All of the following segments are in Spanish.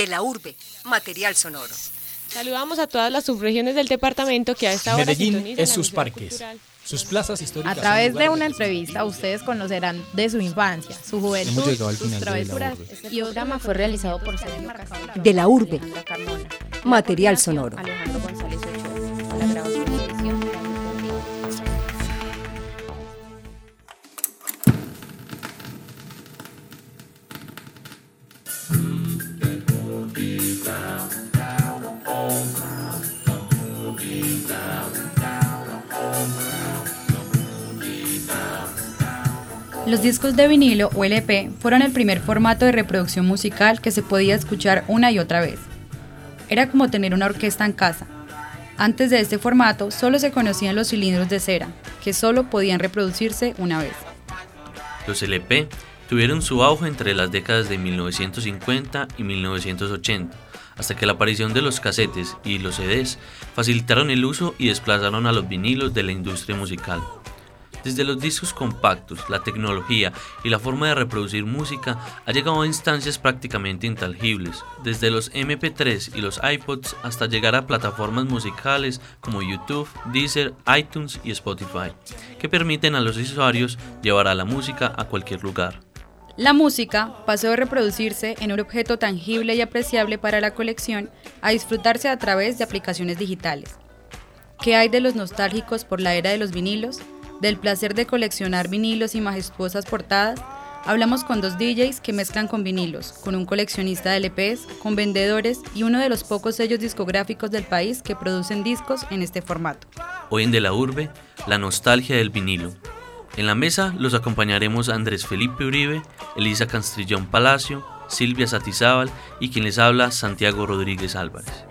De la urbe, material sonoro. Saludamos a todas las subregiones del departamento que a esta hora Medellín es sus parques. Sus plazas históricas. A través de una entrevista ustedes conocerán de su infancia, su juventud, sus travesuras. Y el programa fue realizado por Sergio De la urbe, material sonoro. Los discos de vinilo o LP fueron el primer formato de reproducción musical que se podía escuchar una y otra vez. Era como tener una orquesta en casa. Antes de este formato solo se conocían los cilindros de cera, que solo podían reproducirse una vez. Los LP tuvieron su auge entre las décadas de 1950 y 1980, hasta que la aparición de los casetes y los CDs facilitaron el uso y desplazaron a los vinilos de la industria musical. Desde los discos compactos, la tecnología y la forma de reproducir música ha llegado a instancias prácticamente intangibles, desde los MP3 y los iPods hasta llegar a plataformas musicales como YouTube, Deezer, iTunes y Spotify, que permiten a los usuarios llevar a la música a cualquier lugar. La música pasó de reproducirse en un objeto tangible y apreciable para la colección a disfrutarse a través de aplicaciones digitales. ¿Qué hay de los nostálgicos por la era de los vinilos? Del placer de coleccionar vinilos y majestuosas portadas, hablamos con dos DJs que mezclan con vinilos, con un coleccionista de LPs, con vendedores y uno de los pocos sellos discográficos del país que producen discos en este formato. Hoy en De la Urbe, la nostalgia del vinilo. En la mesa los acompañaremos Andrés Felipe Uribe, Elisa Castrillón Palacio, Silvia Satizábal y quien les habla Santiago Rodríguez Álvarez.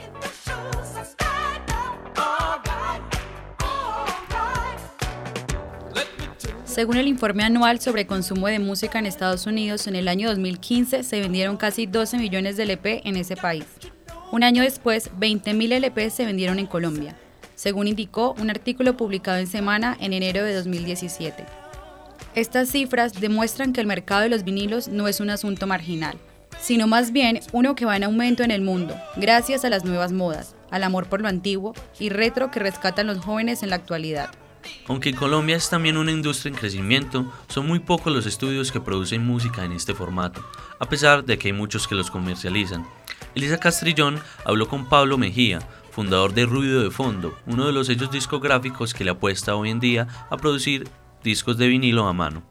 Según el informe anual sobre consumo de música en Estados Unidos, en el año 2015 se vendieron casi 12 millones de LP en ese país. Un año después, 20.000 LP se vendieron en Colombia, según indicó un artículo publicado en Semana en enero de 2017. Estas cifras demuestran que el mercado de los vinilos no es un asunto marginal, sino más bien uno que va en aumento en el mundo, gracias a las nuevas modas, al amor por lo antiguo y retro que rescatan los jóvenes en la actualidad. Aunque Colombia es también una industria en crecimiento, son muy pocos los estudios que producen música en este formato, a pesar de que hay muchos que los comercializan. Elisa Castrillón habló con Pablo Mejía, fundador de Ruido de Fondo, uno de los sellos discográficos que le apuesta hoy en día a producir discos de vinilo a mano.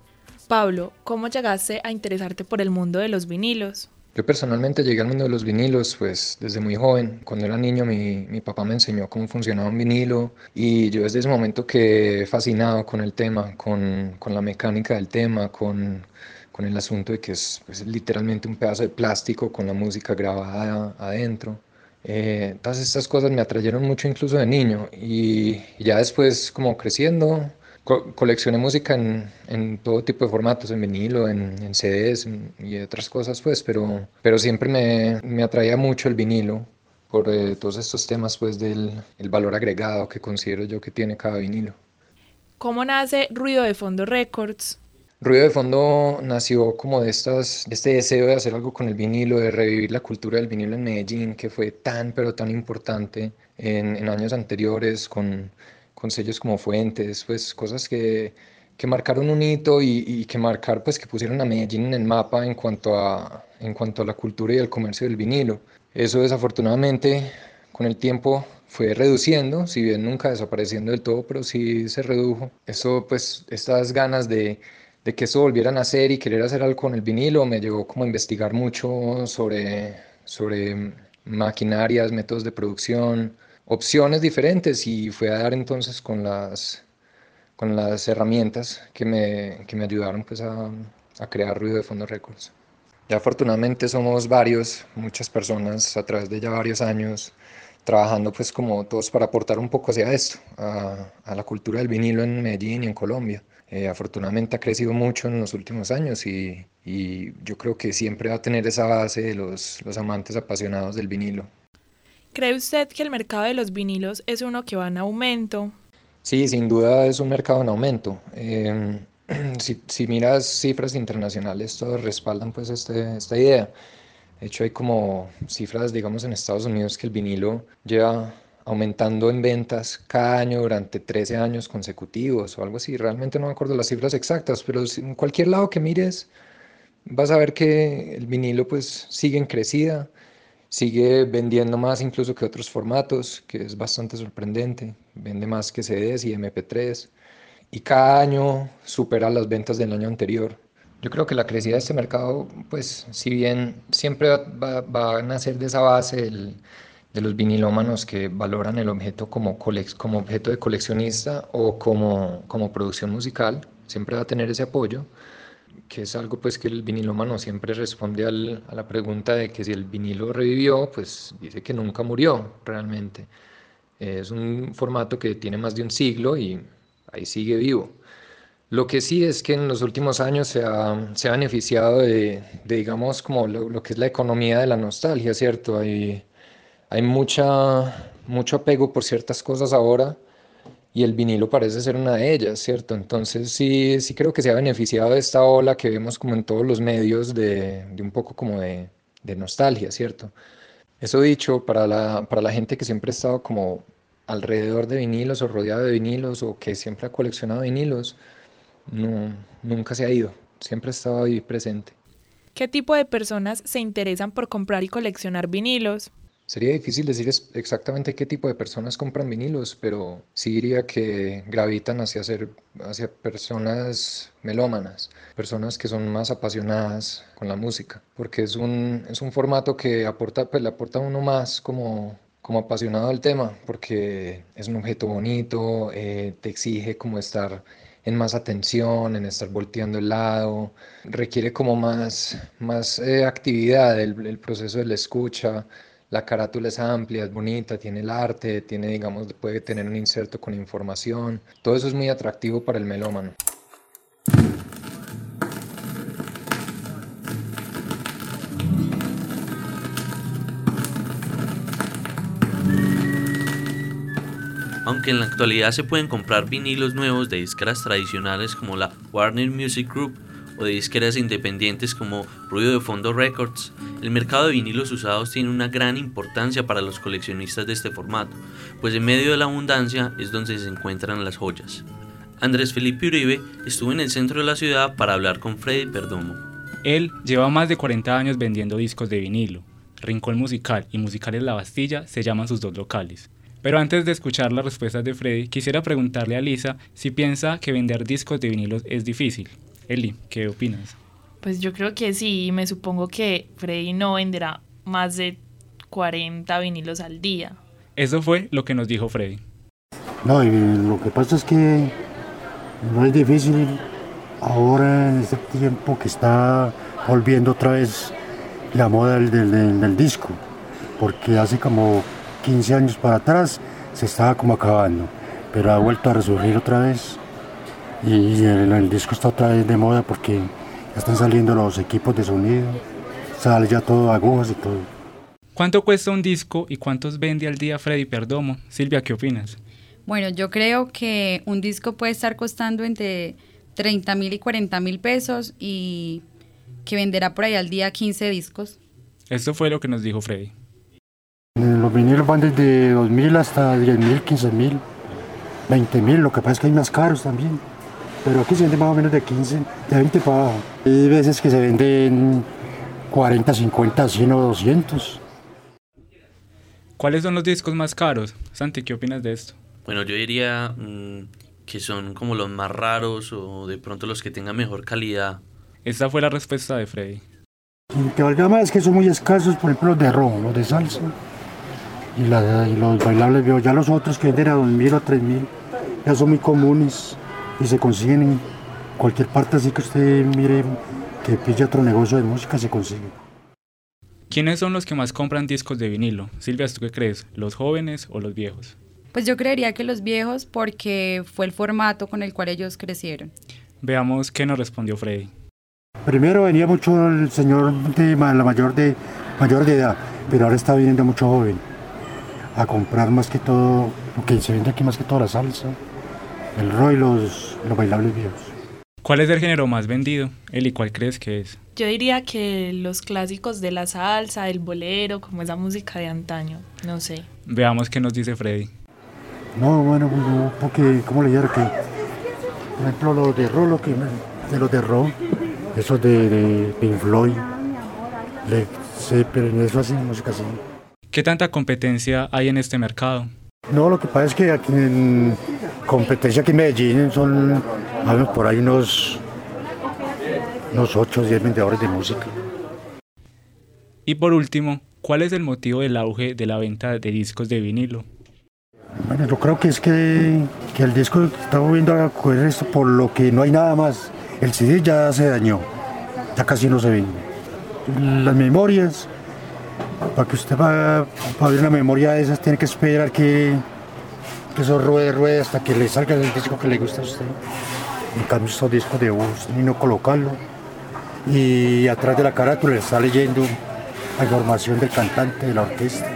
Pablo, ¿cómo llegaste a interesarte por el mundo de los vinilos? Yo personalmente llegué al mundo de los vinilos pues desde muy joven. Cuando era niño mi, mi, papá me enseñó cómo funcionaba un vinilo y yo desde ese momento quedé fascinado con el tema, con, con la mecánica del tema, con, con el asunto de que es pues, literalmente un pedazo de plástico con la música grabada adentro. Eh, todas estas cosas me atrayeron mucho incluso de niño y ya después como creciendo co coleccioné música en, en, todo tipo de formatos, en vinilo, en, en CDs en, y otras cosas, pues, pero, pero siempre me, me atraía mucho el vinilo por eh, todos estos temas, pues, del el valor agregado que considero yo que tiene cada vinilo. ¿Cómo nace Ruido de Fondo Records? Ruido de Fondo nació como de estas, este deseo de hacer algo con el vinilo, de revivir la cultura del vinilo en Medellín, que fue tan, pero tan importante en, en años anteriores, con con sellos como Fuentes, pues cosas que, que marcaron un hito y, y, que marcar, pues que pusieron a Medellín en el mapa en cuanto a, en cuanto a la cultura y el comercio del vinilo. Eso desafortunadamente con el tiempo fue reduciendo, si bien nunca desapareciendo del todo, pero sí se redujo. Eso, pues, estas ganas de, de que eso volviera a nacer y querer hacer algo con el vinilo me llevó como a investigar mucho sobre, sobre maquinarias, métodos de producción, opciones diferentes y fue a dar entonces con las, con las herramientas que me, que me ayudaron pues a, a crear Ruido de Fondo Records. Ya afortunadamente somos varios, muchas personas a través de ya varios años trabajando pues como todos para aportar un poco hacia esto, a, a la cultura del vinilo en Medellín y en Colombia. Eh, afortunadamente ha crecido mucho en los últimos años y, y, yo creo que siempre va a tener esa base de los, los amantes apasionados del vinilo. ¿Cree usted que el mercado de los vinilos es uno que va en aumento? Sí, sin duda es un mercado en aumento. Si, si, miras cifras internacionales, todos respaldan pues este, esta idea. De hecho, hay como cifras, digamos, en Estados Unidos que el vinilo lleva aumentando en ventas cada año durante 13 años consecutivos o algo así. Realmente no me acuerdo las cifras exactas, pero en cualquier lado que mires vas a ver que el vinilo pues sigue en crecida, sigue vendiendo más incluso que otros formatos, que es bastante sorprendente. Vende más que CDs y MP3 y cada año supera las ventas del año anterior. Yo creo que la crecida de este mercado, pues si bien siempre va, a nacer de esa base de los vinilómanos que valoran el objeto como, como objeto de coleccionista o como, como producción musical, siempre va a tener ese apoyo, que es algo pues que el vinilómano siempre responde al, a la pregunta de que si el vinilo revivió, pues dice que nunca murió realmente. Es un formato que tiene más de un siglo y ahí sigue vivo. Lo que sí es que en los últimos años se ha, se ha beneficiado de, digamos, como lo, que es la economía de la nostalgia, ¿cierto? Hay, hay mucha, mucho apego por ciertas cosas ahora y el vinilo parece ser una de ellas, ¿cierto? Entonces sí, sí creo que se ha beneficiado de esta ola que vemos como en todos los medios de, de un poco como de, de, nostalgia, ¿cierto? Eso dicho, para la, para la gente que siempre ha estado como alrededor de vinilos o rodeado de vinilos o que siempre ha coleccionado vinilos, nunca se ha ido, siempre ha estado ahí presente. ¿Qué tipo de personas se interesan por comprar y coleccionar vinilos? Sería difícil decir exactamente qué tipo de personas compran vinilos, pero sí diría que gravitan hacia, ser, hacia personas melómanas, personas que son más apasionadas con la música, porque es un, es un formato que aporta, pues, aporta a uno más como, como apasionado del tema, porque es un objeto bonito, eh, te exige como estar en más atención, en estar volteando el lado, requiere como más, más eh, actividad el, proceso de la escucha, la carátula es amplia, es bonita, tiene el arte, tiene, digamos, puede tener un inserto con información, todo eso es muy atractivo para el melómano. Aunque en la actualidad se pueden comprar vinilos nuevos de disqueras tradicionales como la Warner Music Group o de disqueras independientes como Ruido de Fondo Records, el mercado de vinilos usados tiene una gran importancia para los coleccionistas de este formato, pues en medio de la abundancia es donde se encuentran las joyas. Andrés Felipe Uribe estuvo en el centro de la ciudad para hablar con Freddy Perdomo. Él lleva más de 40 años vendiendo discos de vinilo. Rincón Musical y Musicales La Bastilla se llaman sus dos locales. Pero antes de escuchar las respuestas de Freddy, quisiera preguntarle a Lisa si piensa que vender discos de vinilos es difícil. Eli, ¿qué opinas? Pues yo creo que sí, me supongo que Freddy no venderá más de 40 vinilos al día. Eso fue lo que nos dijo Freddy. No, y lo que pasa es que no es difícil ahora en este tiempo que está volviendo otra vez la moda del, del disco, porque hace como 15 años para atrás se estaba como acabando, pero ha vuelto a resurgir otra vez y el, disco está otra vez de moda porque ya están saliendo los equipos de sonido, sale ya todo agujas y todo. ¿Cuánto cuesta un disco y cuántos vende al día Freddy Perdomo? Silvia, ¿qué opinas? Bueno, yo creo que un disco puede estar costando entre 30 mil y 40 mil pesos y que venderá por ahí al día 15 discos. Esto fue lo que nos dijo Freddy. Los vinilos van desde 2.000 hasta 10.000, 15.000, 20.000, lo que pasa es que hay más caros también. Pero aquí se vende más o menos de 15, de 20 para abajo. Hay veces que se venden 40, 50, 100 o 200. ¿Cuáles son los discos más caros? Santi, ¿qué opinas de esto? Bueno, yo diría mm, que son como los más raros o de pronto los que tengan mejor calidad. Esta fue la respuesta de Freddy. que valga más es que son muy escasos, por ejemplo los de rojo, los de salsa y, los bailables ya los otros que venden a 2.000 o 3.000 ya son muy comunes y se consiguen en cualquier parte así que usted mire que pilla otro negocio de música se consigue. ¿Quiénes son los que más compran discos de vinilo? Silvia, ¿tú qué crees? ¿Los jóvenes o los viejos? Pues yo creería que los viejos porque fue el formato con el cual ellos crecieron. Veamos qué nos respondió Freddy. Primero venía mucho el señor de la mayor de mayor de edad, pero ahora está viniendo mucho joven a comprar más que todo, lo que se vende aquí más que todo la salsa, el rock y los, los bailables viejos. ¿Cuál es el género más vendido? Eli, ¿cuál crees que es? Yo diría que los clásicos de la salsa, el bolero, como esa música de antaño, no sé. Veamos qué nos dice Freddy. No, bueno, porque, ¿cómo le dijeron que, por ejemplo, los de Rolo, que, de los de rock, esos de, de Pink Floyd, le, pero eso así, música así. ¿Qué tanta competencia hay en este mercado? No, lo que pasa es que aquí en competencia aquí en Medellín son por ahí unos, unos 8 o 10 vendedores de música. Y por último, ¿cuál es el motivo del auge de la venta de discos de vinilo? Bueno, yo creo que es que, que el disco está volviendo a coger esto por lo que no hay nada más. El CD ya se dañó, ya casi no se vende. Las memorias, para que usted va a abrir una memoria de esas, tiene que esperar que, que eso ruede, ruede hasta que le salga el disco que le gusta a usted. En cambio, estos discos de voz, y no colocarlo. Y atrás de la carátula le está leyendo la información del cantante, de la orquesta.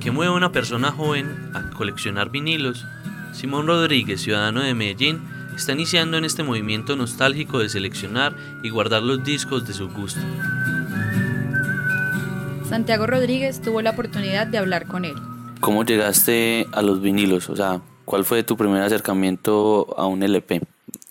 ¿Qué mueve una persona joven a coleccionar vinilos? Simón Rodríguez, ciudadano de Medellín, está iniciando en este movimiento nostálgico de seleccionar y guardar los discos de su gusto. Santiago Rodríguez tuvo la oportunidad de hablar con él. ¿Cómo llegaste a los vinilos? O sea, ¿cuál fue tu primer acercamiento a un LP?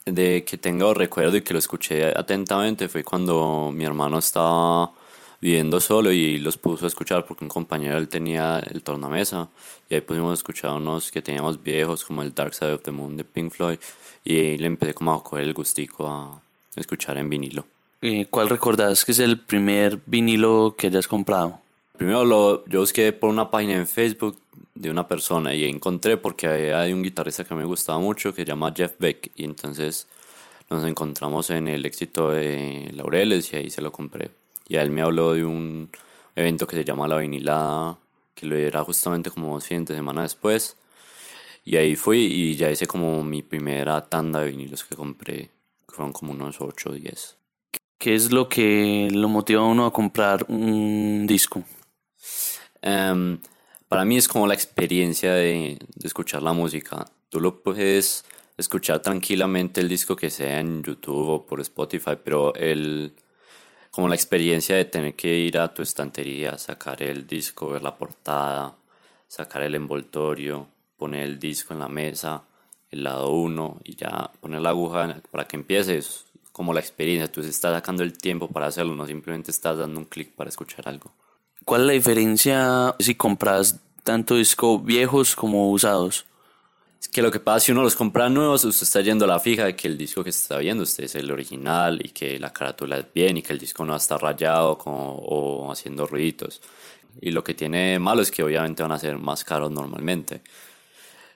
De que tengo recuerdo y que lo escuché atentamente fue cuando mi hermano estaba viviendo solo y los puso a escuchar porque un compañero él tenía el tornamesa y ahí pudimos escuchar unos que teníamos viejos como el Dark Side of the Moon de Pink Floyd y ahí le empecé como a coger el gustico a escuchar en vinilo. ¿Y ¿Cuál recordás que es el primer vinilo que hayas comprado? Primero lo, yo busqué por una página en Facebook de una persona y encontré porque hay un guitarrista que me gustaba mucho que se llama Jeff Beck y entonces nos encontramos en el éxito de Laureles y ahí se lo compré. Y él me habló de un evento que se llama La Vinilada, que lo era justamente como dos fines de semana después. Y ahí fui y ya hice como mi primera tanda de vinilos que compré, que fueron como unos 8 o 10. ¿Qué es lo que lo motiva a uno a comprar un disco? Em, para mí es como la experiencia de, de, escuchar la música. Tú lo puedes escuchar tranquilamente el disco que sea en YouTube o por Spotify, pero el como la experiencia de tener que ir a tu estantería, sacar el disco, ver la portada, sacar el envoltorio, poner el disco en la mesa, el lado uno y ya poner la aguja para que empieces, como la experiencia, tú estás sacando el tiempo para hacerlo, no simplemente estás dando un clic para escuchar algo. ¿Cuál es la diferencia si compras tanto discos viejos como usados? Es que lo que pasa si uno los compra nuevos, usted está yendo a la fija de que el disco que está viendo usted es el original y que la carátula es bien y que el disco no está rayado o haciendo ruiditos. Y lo que tiene malo es que obviamente van a ser más caros normalmente.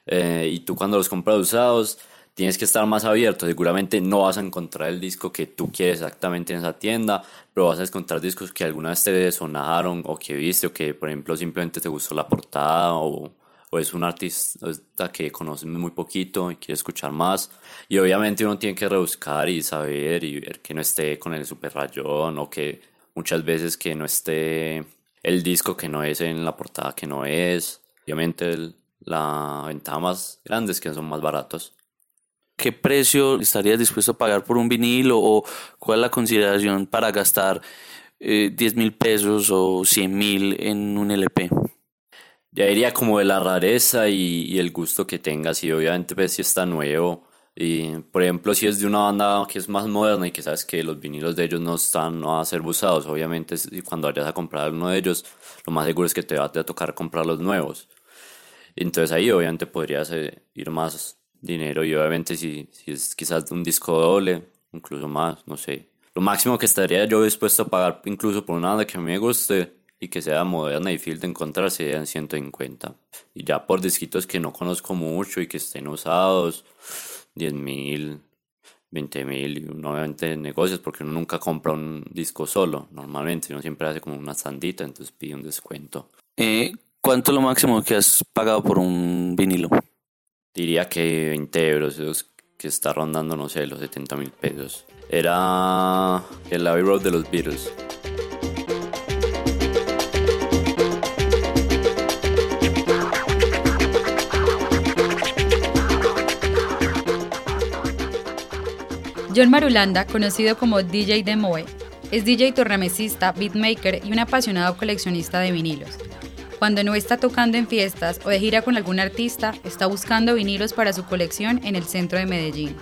Eh, y tú cuando los compras usados tienes que estar más abierto. Seguramente no vas a encontrar el disco que tú quieres exactamente en esa tienda, pero vas a encontrar discos que alguna vez te sonaron o que viste o que por ejemplo simplemente te gustó la portada o o es un artista que conoce muy poquito y quiere escuchar más. Y obviamente uno tiene que rebuscar y saber y ver que no esté con el super rayón o que muchas veces que no esté el disco que no es en la portada que no es. Obviamente la ventaja más grande es que son más baratos. ¿Qué precio estarías dispuesto a pagar por un vinilo o cuál es la consideración para gastar eh, 10 mil pesos o 100 mil en un LP? Ya diría como de la rareza y, el gusto que tengas y obviamente pues si está nuevo y por ejemplo si es de una banda que es más moderna y que sabes que los vinilos de ellos no están no a ser usados obviamente cuando vayas a comprar uno de ellos lo más seguro es que te va a tocar comprar los nuevos entonces ahí obviamente podrías eh, ir más dinero y obviamente si, si es quizás un disco doble incluso más no sé lo máximo que estaría yo dispuesto a pagar incluso por una que me guste y que sea moderna y fácil de encontrar serían 150. Y ya por disquitos que no conozco mucho y que estén usados, 10 mil, 20 mil, obviamente negocios porque uno nunca compra un disco solo, normalmente uno siempre hace como una sandita, entonces pide un descuento. Eh, ¿Cuánto es lo máximo que has pagado por un vinilo? Diría que 20 euros, que está rondando, no sé, los 70 mil pesos. Era el Abbey Road de los Beatles. John Marulanda, conocido como DJ de Moe, es DJ tornamesista, beatmaker y un apasionado coleccionista de vinilos. Cuando no está tocando en fiestas o de gira con algún artista, está buscando vinilos para su colección en el centro de Medellín.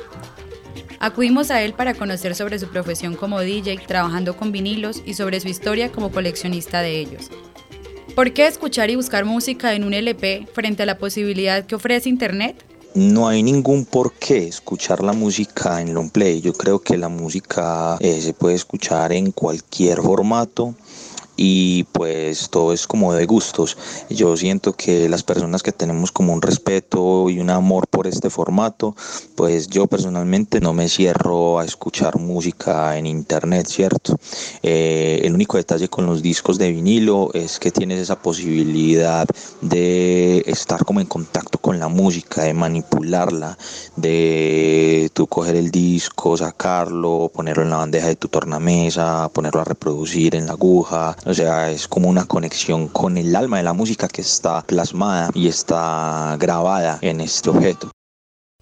Acudimos a él para conocer sobre su profesión como DJ, trabajando con vinilos y sobre su historia como coleccionista de ellos. ¿Por qué escuchar y buscar música en un LP frente a la posibilidad que ofrece Internet? No hay ningún por qué escuchar la música en long play. Yo creo que la música eh, se puede escuchar en cualquier formato y pues todo es como de gustos. Yo siento que las personas que tenemos como un respeto y un amor por este formato, pues yo personalmente no me cierro a escuchar música en internet, ¿cierto? Eh, el único detalle con los discos de vinilo es que tienes esa posibilidad de estar como en contacto con la música, de manipularla, de tú coger el disco, sacarlo, ponerlo en la bandeja de tu tornamesa, ponerlo a reproducir en la aguja, o sea, es como una conexión con el alma de la música que está plasmada y está grabada en este objeto.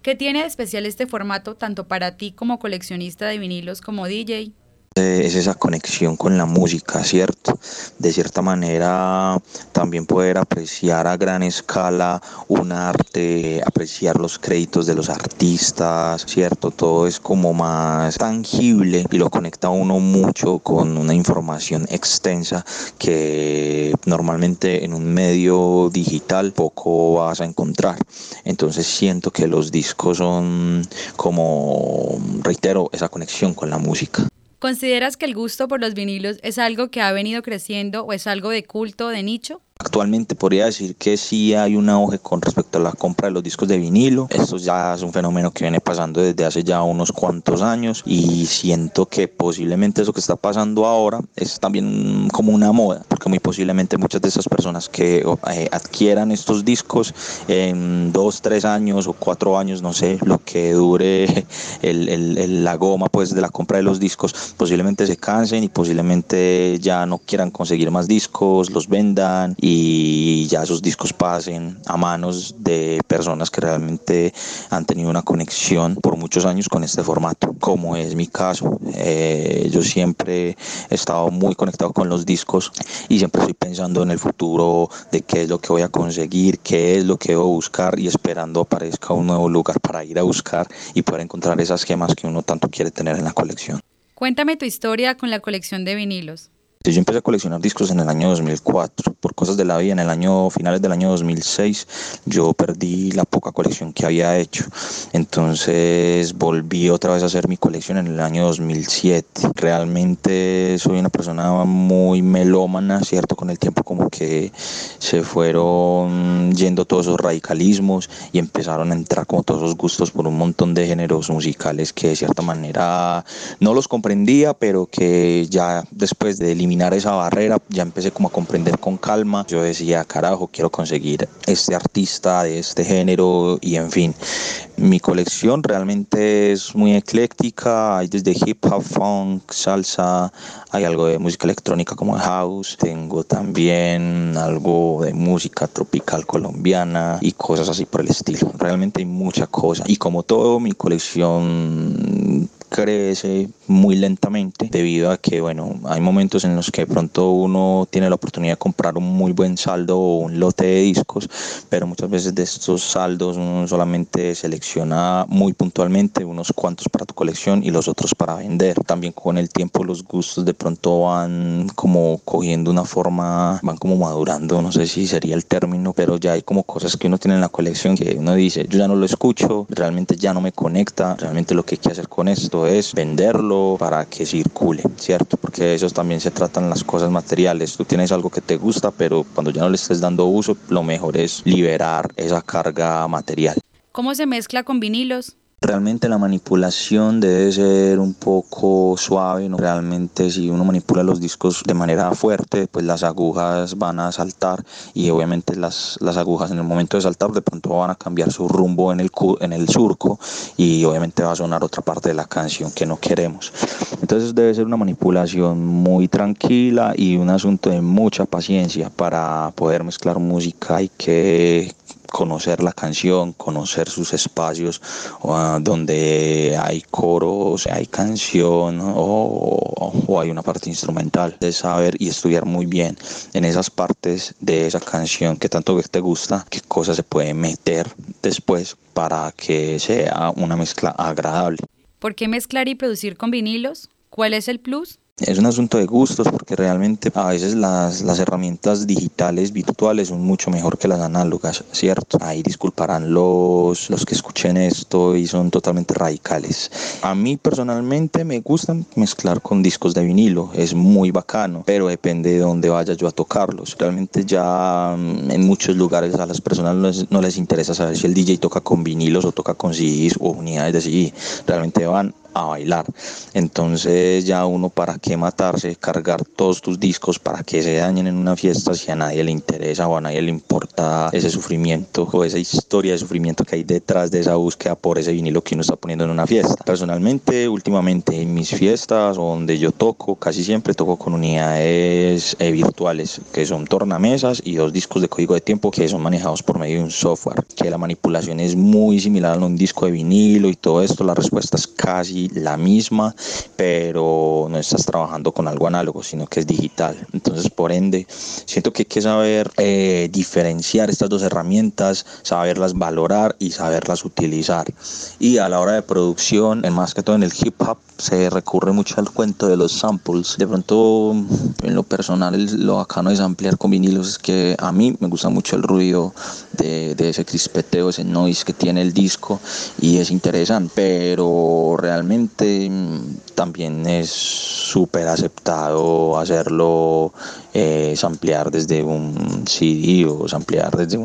¿Qué tiene de especial este formato tanto para ti como coleccionista de vinilos como DJ? Eh, es esa conexión con la música, ¿cierto? De cierta manera también poder apreciar a gran escala un arte, apreciar los créditos de los artistas, ¿cierto? Todo es como más tangible y lo conecta uno mucho con una información extensa que normalmente en un medio digital poco vas a encontrar. Entonces siento que los discos son como, reitero, esa conexión con la música. ¿Consideras que el gusto por los vinilos es algo que ha venido creciendo o es algo de culto, de nicho? Actualmente podría decir que sí hay un auge con respecto a la compra de los discos de vinilo. Esto ya es un fenómeno que viene pasando desde hace ya unos cuantos años y siento que posiblemente eso que está pasando ahora es también como una moda, porque muy posiblemente muchas de esas personas que eh, adquieran estos discos en dos, tres años o cuatro años, no sé, lo que dure la goma pues de la compra de los discos, posiblemente se cansen y posiblemente ya no quieran conseguir más discos, los vendan y y ya esos discos pasen a manos de personas que realmente han tenido una conexión por muchos años con este formato, como es mi caso. Eh, yo siempre he estado muy conectado con los discos y siempre estoy pensando en el futuro de qué es lo que voy a conseguir, qué es lo que debo buscar y esperando aparezca un nuevo lugar para ir a buscar y poder encontrar esas gemas que uno tanto quiere tener en la colección. Cuéntame tu historia con la colección de vinilos. Yo empecé a coleccionar discos en el año 2004. Por cosas de la vida, en el año finales del año 2006, yo perdí la poca colección que había hecho. Entonces volví otra vez a hacer mi colección en el año 2007. Realmente soy una persona muy melómana, ¿cierto? Con el tiempo como que se fueron yendo todos esos radicalismos y empezaron a entrar como todos esos gustos por un montón de géneros musicales que de cierta manera no los comprendía, pero que ya después de esa barrera, ya empecé como a comprender con calma. Yo decía, carajo, quiero conseguir este artista de este género y en fin. Mi colección realmente es muy ecléctica, hay desde hip hop, funk, salsa, hay algo de música electrónica como house, tengo también algo de música tropical colombiana y cosas así por el estilo. Realmente hay mucha cosa. Y como todo mi colección crece muy lentamente debido a que, bueno, hay momentos en los que pronto uno tiene la oportunidad de comprar un muy buen saldo o un lote de discos, pero muchas veces de estos saldos uno solamente selecciona muy puntualmente unos cuantos para tu colección y los otros para vender. También con el tiempo los gustos de pronto van como cogiendo una forma, van como madurando, no sé si sería el término, pero ya hay como cosas que uno tiene en la colección que uno dice, yo ya no lo escucho, realmente ya no me conecta, realmente lo que hay que hacer con esto es venderlo para que circule, ¿cierto? Porque de eso también se tratan las cosas materiales. Tú tienes algo que te gusta, pero cuando ya no le estés dando uso, lo mejor es liberar esa carga material. ¿Cómo se mezcla con vinilos? Realmente la manipulación debe ser un poco suave, ¿no? realmente si uno manipula los discos de manera fuerte, pues las agujas van a saltar y obviamente las, las agujas en el momento de saltar de pronto van a cambiar su rumbo en el, en el surco y obviamente va a sonar otra parte de la canción que no queremos. Entonces debe ser una manipulación muy tranquila y un asunto de mucha paciencia para poder mezclar música y que conocer la canción, conocer sus espacios ah, donde hay coros, hay canción o, o, hay una parte instrumental. De saber y estudiar muy bien en esas partes de esa canción que tanto te gusta, qué cosas se puede meter después para que sea una mezcla agradable. ¿Por qué mezclar y producir con vinilos? ¿Cuál es el plus? Es un asunto de gustos porque realmente a veces las, las, herramientas digitales virtuales son mucho mejor que las análogas, ¿cierto? Ahí disculparán los, los que escuchen esto y son totalmente radicales. A mí personalmente me gusta mezclar con discos de vinilo, es muy bacano, pero depende de dónde vaya yo a tocarlos. Realmente ya mm, en muchos lugares a las personas no les, no les interesa saber si el DJ toca con vinilos o toca con CDs o unidades de CD. Realmente van a bailar. Entonces ya uno para qué matarse, cargar todos tus discos para que se dañen en una fiesta si a nadie le interesa o a nadie le importa ese sufrimiento o esa historia de sufrimiento que hay detrás de esa búsqueda por ese vinilo que uno está poniendo en una fiesta. Personalmente, últimamente en mis fiestas donde yo toco, casi siempre toco con unidades eh, virtuales que son tornamesas y dos discos de código de tiempo que son manejados por medio de un software, que la manipulación es muy similar a un disco de vinilo y todo esto, la respuesta es casi la misma, pero no estás trabajando con algo análogo, sino que es digital. Entonces, por ende, siento que hay que saber eh, diferenciar estas dos herramientas, saberlas valorar y saberlas utilizar. Y a la hora de producción, más que todo en el hip hop, se recurre mucho al cuento de los samples. De pronto, en lo personal, lo bacano es ampliar con vinilos es que a mí me gusta mucho el ruido de, de ese crispeteo, ese noise que tiene el disco y es interesante, pero realmente Mm, también es súper aceptado hacerlo eh, ampliar desde un CD o ampliar desde,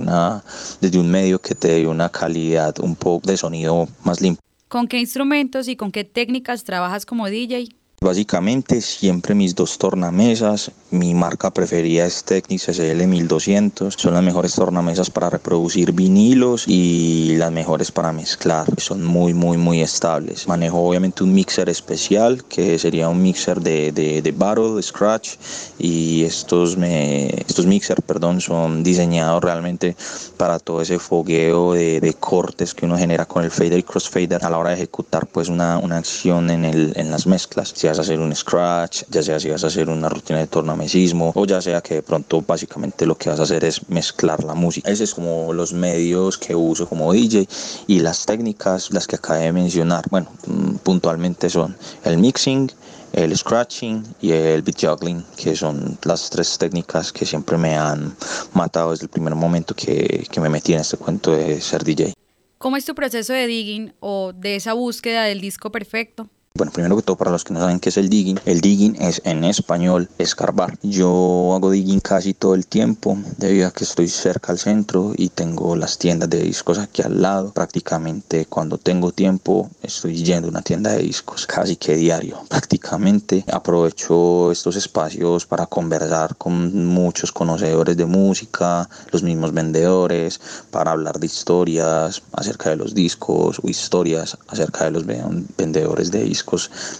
desde un medio que te dé una calidad un poco de sonido más limpio. ¿Con qué instrumentos y con qué técnicas trabajas como DJ? Básicamente siempre mis dos tornamesas, mi marca preferida es Technics SL 1200, son las mejores tornamesas para reproducir vinilos y las mejores para mezclar, son muy muy muy estables. Manejo obviamente un mixer especial que sería un mixer de, de, de Battle, de Scratch y estos, me, estos mixer perdón, son diseñados realmente para todo ese fogueo de, de, cortes que uno genera con el fader y crossfader a la hora de ejecutar pues una, una acción en, el, en las mezclas a hacer un scratch, ya sea si vas a hacer una rutina de tornamesismo o ya sea que de pronto básicamente lo que vas a hacer es mezclar la música. Esos es como los medios que uso como DJ y las técnicas, las que acabé de mencionar, bueno, mm, puntualmente son el mixing, el scratching y el beat juggling, que son las tres técnicas que siempre me han matado desde el primer momento que, que me metí en este cuento de ser DJ. ¿Cómo es tu proceso de digging o de esa búsqueda del disco perfecto? Bueno, primero que todo, para los que no saben qué es el digging, el digging es en español escarbar. Yo hago digging casi todo el tiempo, debido a que estoy cerca al centro y tengo las tiendas de discos aquí al lado. Prácticamente cuando tengo tiempo estoy yendo a una tienda de discos, casi que diario. Prácticamente aprovecho estos espacios para conversar con muchos conocedores de música, los mismos vendedores, para hablar de historias acerca de los discos o historias acerca de los vendedores de discos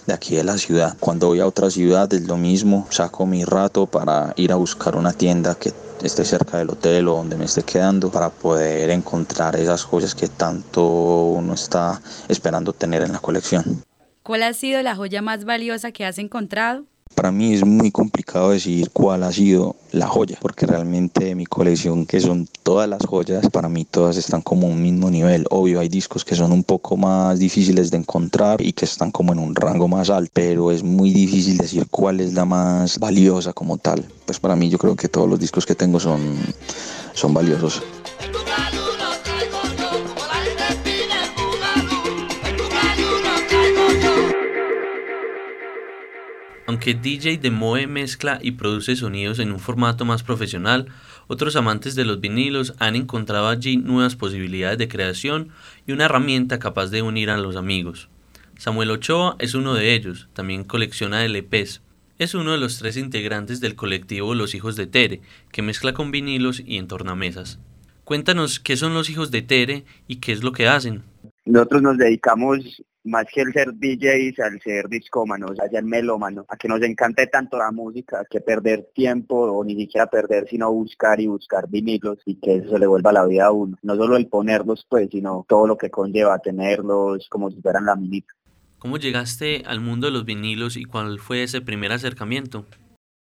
de aquí de la ciudad. Cuando voy a otra ciudad es lo mismo, saco mi rato para ir a buscar una tienda que esté cerca del hotel o donde me esté quedando para poder encontrar esas joyas que tanto uno está esperando tener en la colección. ¿Cuál ha sido la joya más valiosa que has encontrado? Para mí es muy complicado decir cuál ha sido la joya, porque realmente mi colección, que son todas las joyas, para mí todas están como un mismo nivel. Obvio, hay discos que son un poco más difíciles de encontrar y que están como en un rango más alto, pero es muy difícil decir cuál es la más valiosa como tal. Pues para mí yo creo que todos los discos que tengo son, son valiosos. Aunque DJ Moe mezcla y produce sonidos en un formato más profesional, otros amantes de los vinilos han encontrado allí nuevas posibilidades de creación y una herramienta capaz de unir a los amigos. Samuel Ochoa es uno de ellos, también colecciona LPs. Es uno de los tres integrantes del colectivo Los Hijos de Tere, que mezcla con vinilos y en tornamesas. Cuéntanos qué son los Hijos de Tere y qué es lo que hacen. Nosotros nos dedicamos más que el ser DJs, al ser discómanos, al ser melómanos, a que nos encante tanto la música, que perder tiempo o ni siquiera perder, sino buscar y buscar vinilos y que eso se le vuelva la vida a uno. No solo el ponerlos, pues, sino todo lo que conlleva tenerlos como si fueran la minita. ¿Cómo llegaste al mundo de los vinilos y cuál fue ese primer acercamiento?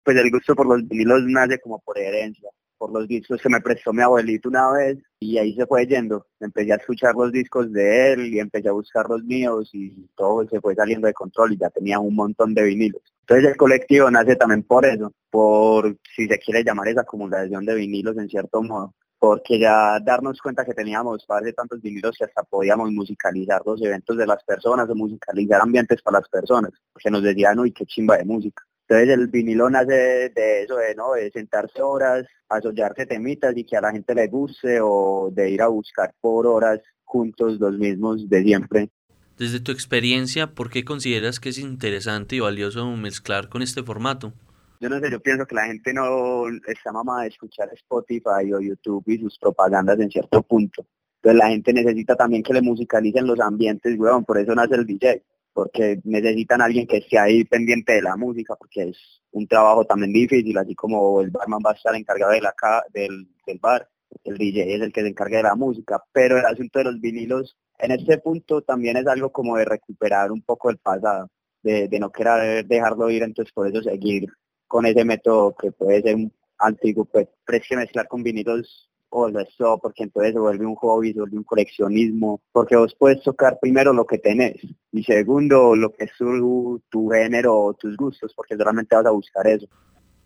Pues el gusto por los vinilos nace como por herencia por los discos que me prestó mi abuelito una vez y ahí se fue yendo. Empecé a escuchar los discos de él y empecé a buscar los míos y todo se fue saliendo de control y ya tenía un montón de vinilos. Entonces el colectivo nace también por eso, por si se quiere llamar esa acumulación de vinilos en cierto modo porque ya darnos cuenta que teníamos de tantos vinilos que hasta podíamos musicalizar los eventos de las personas o musicalizar ambientes para las personas, porque nos decían, uy, qué chimba de música. Entonces el vinilo nace de, eso, de, ¿no? de sentarse horas, asollarse temitas y que a la gente le guste o de ir a buscar por horas juntos los mismos de siempre. Desde tu experiencia, ¿por qué consideras que es interesante y valioso mezclar con este formato? Yo no sé, yo pienso que la gente no está mamada de escuchar Spotify o YouTube y sus propagandas en cierto punto. Entonces la gente necesita también que le musicalicen los ambientes, weón, por eso nace el DJ porque necesitan a alguien que esté ahí pendiente de la música, porque es un trabajo también difícil, así como el barman va a estar encargado de la del, del bar, el DJ es el que se encarga de la música, pero el asunto de los vinilos en este punto también es algo como de recuperar un poco el pasado, de, no querer dejarlo ir, entonces por eso seguir con ese método que puede ser un antiguo, pues, que mezclar con vinilos o eso, porque entonces se vuelve un hobby, se vuelve un coleccionismo, porque vos puedes tocar primero lo que tenés y segundo lo que es tu, tu género o tus gustos, porque solamente vas a buscar eso.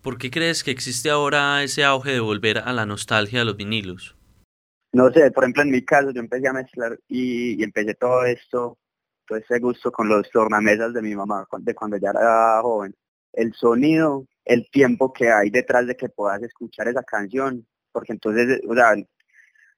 ¿Por qué crees que existe ahora ese auge de volver a la nostalgia de los vinilos? No sé, por ejemplo en mi caso yo empecé a mezclar y, empecé todo esto, todo ese gusto con los tornamesas de mi mamá de cuando ya era joven. El sonido, el tiempo que hay detrás de que puedas escuchar esa canción, porque entonces, o sea,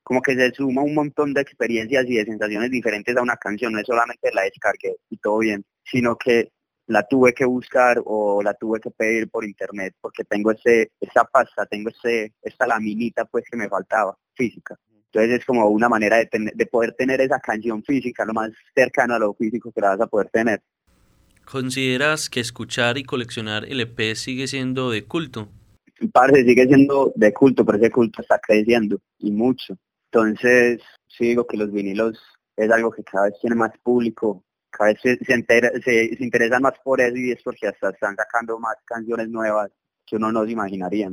como que se suma un montón de experiencias y de sensaciones diferentes a una canción, no es solamente la descargué y todo bien, sino que la tuve que buscar o la tuve que pedir por internet porque tengo ese, esa pasta, tengo ese, esta laminita pues que me faltaba, física. Entonces es como una manera de, de poder tener esa canción física, lo más cercano a lo físico que la vas a poder tener. ¿Consideras que escuchar y coleccionar LP sigue siendo de culto? Parce, sigue siendo de culto, pero ese culto está creciendo y mucho. Entonces, sí digo que los vinilos es algo que cada vez tiene más público, cada vez se, se, interesan más por eso y es porque hasta están sacando más canciones nuevas que uno no se imaginaría.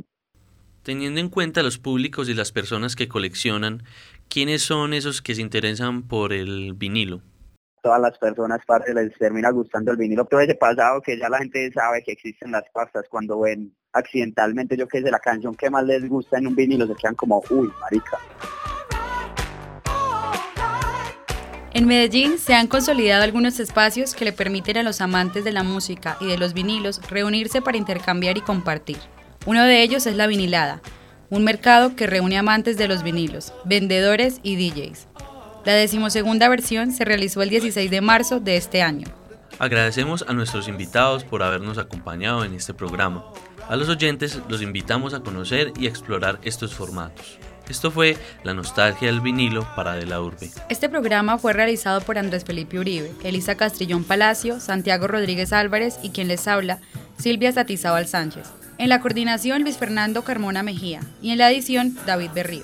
Teniendo en cuenta los públicos y las personas que coleccionan, ¿quiénes son esos que se interesan por el vinilo? Todas las personas, parte les termina gustando el vinilo. Todo ese pasado que ya la gente sabe que existen las pastas cuando ven accidentalmente, yo que sé, la canción que más les gusta en un vinilo, se quedan como, uy, marica. En Medellín se han consolidado algunos espacios que le permiten a los amantes de la música y de los vinilos reunirse para intercambiar y compartir. Uno de ellos es la vinilada, un mercado que reúne amantes de los vinilos, vendedores y DJs. La decimosegunda versión se realizó el 16 de marzo de este año. Agradecemos a nuestros invitados por habernos acompañado en este programa. A los oyentes los invitamos a conocer y explorar estos formatos. Esto fue La Nostalgia del Vinilo para De la Urbe. Este programa fue realizado por Andrés Felipe Uribe, Elisa Castrillón Palacio, Santiago Rodríguez Álvarez y quien les habla, Silvia Satizábal Sánchez. En la coordinación, Luis Fernando Carmona Mejía. Y en la edición, David Berrío.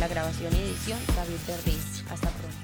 la grabación y edición David Berriz. Hasta pronto.